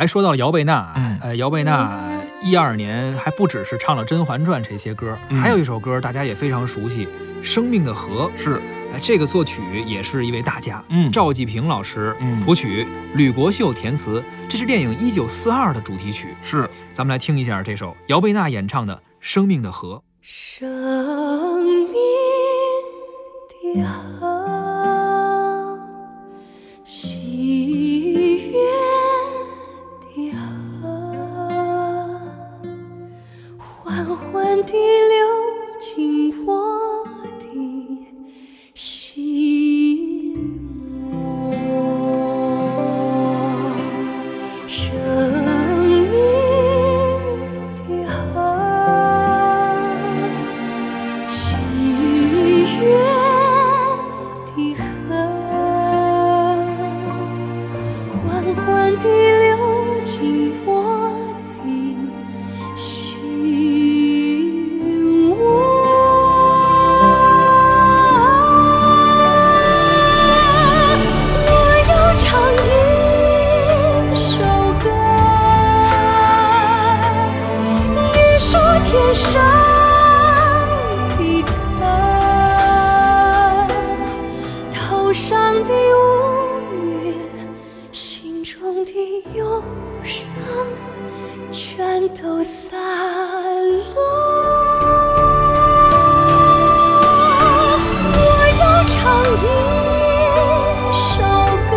哎，说到了姚贝娜，嗯呃，姚贝娜一二年还不只是唱了《甄嬛传》这些歌，嗯还有一首歌大家也非常熟悉，《生命的河》。是，哎，这个作曲也是一位大家，嗯赵季平老师，嗯谱曲，吕国秀填词，这是电影《一九四二》的主题曲。是，咱们来听一下这首姚贝娜演唱的《生命的河》。生命的河，地流进我的心窝。生命的河。喜悦的河，缓缓地流进我天上的歌，头上的乌云，心中的忧伤，全都散落。我要唱一首歌。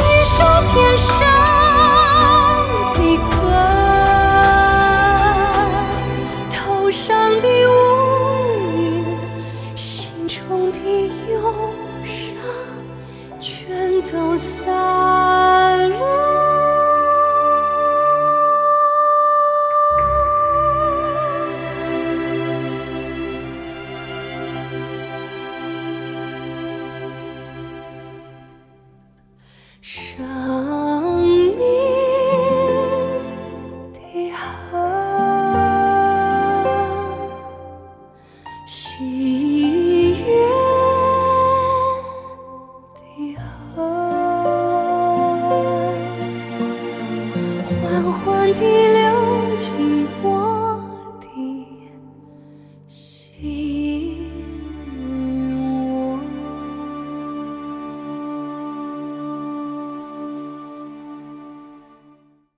一首天上风的忧伤，全都散落。缓缓地流进我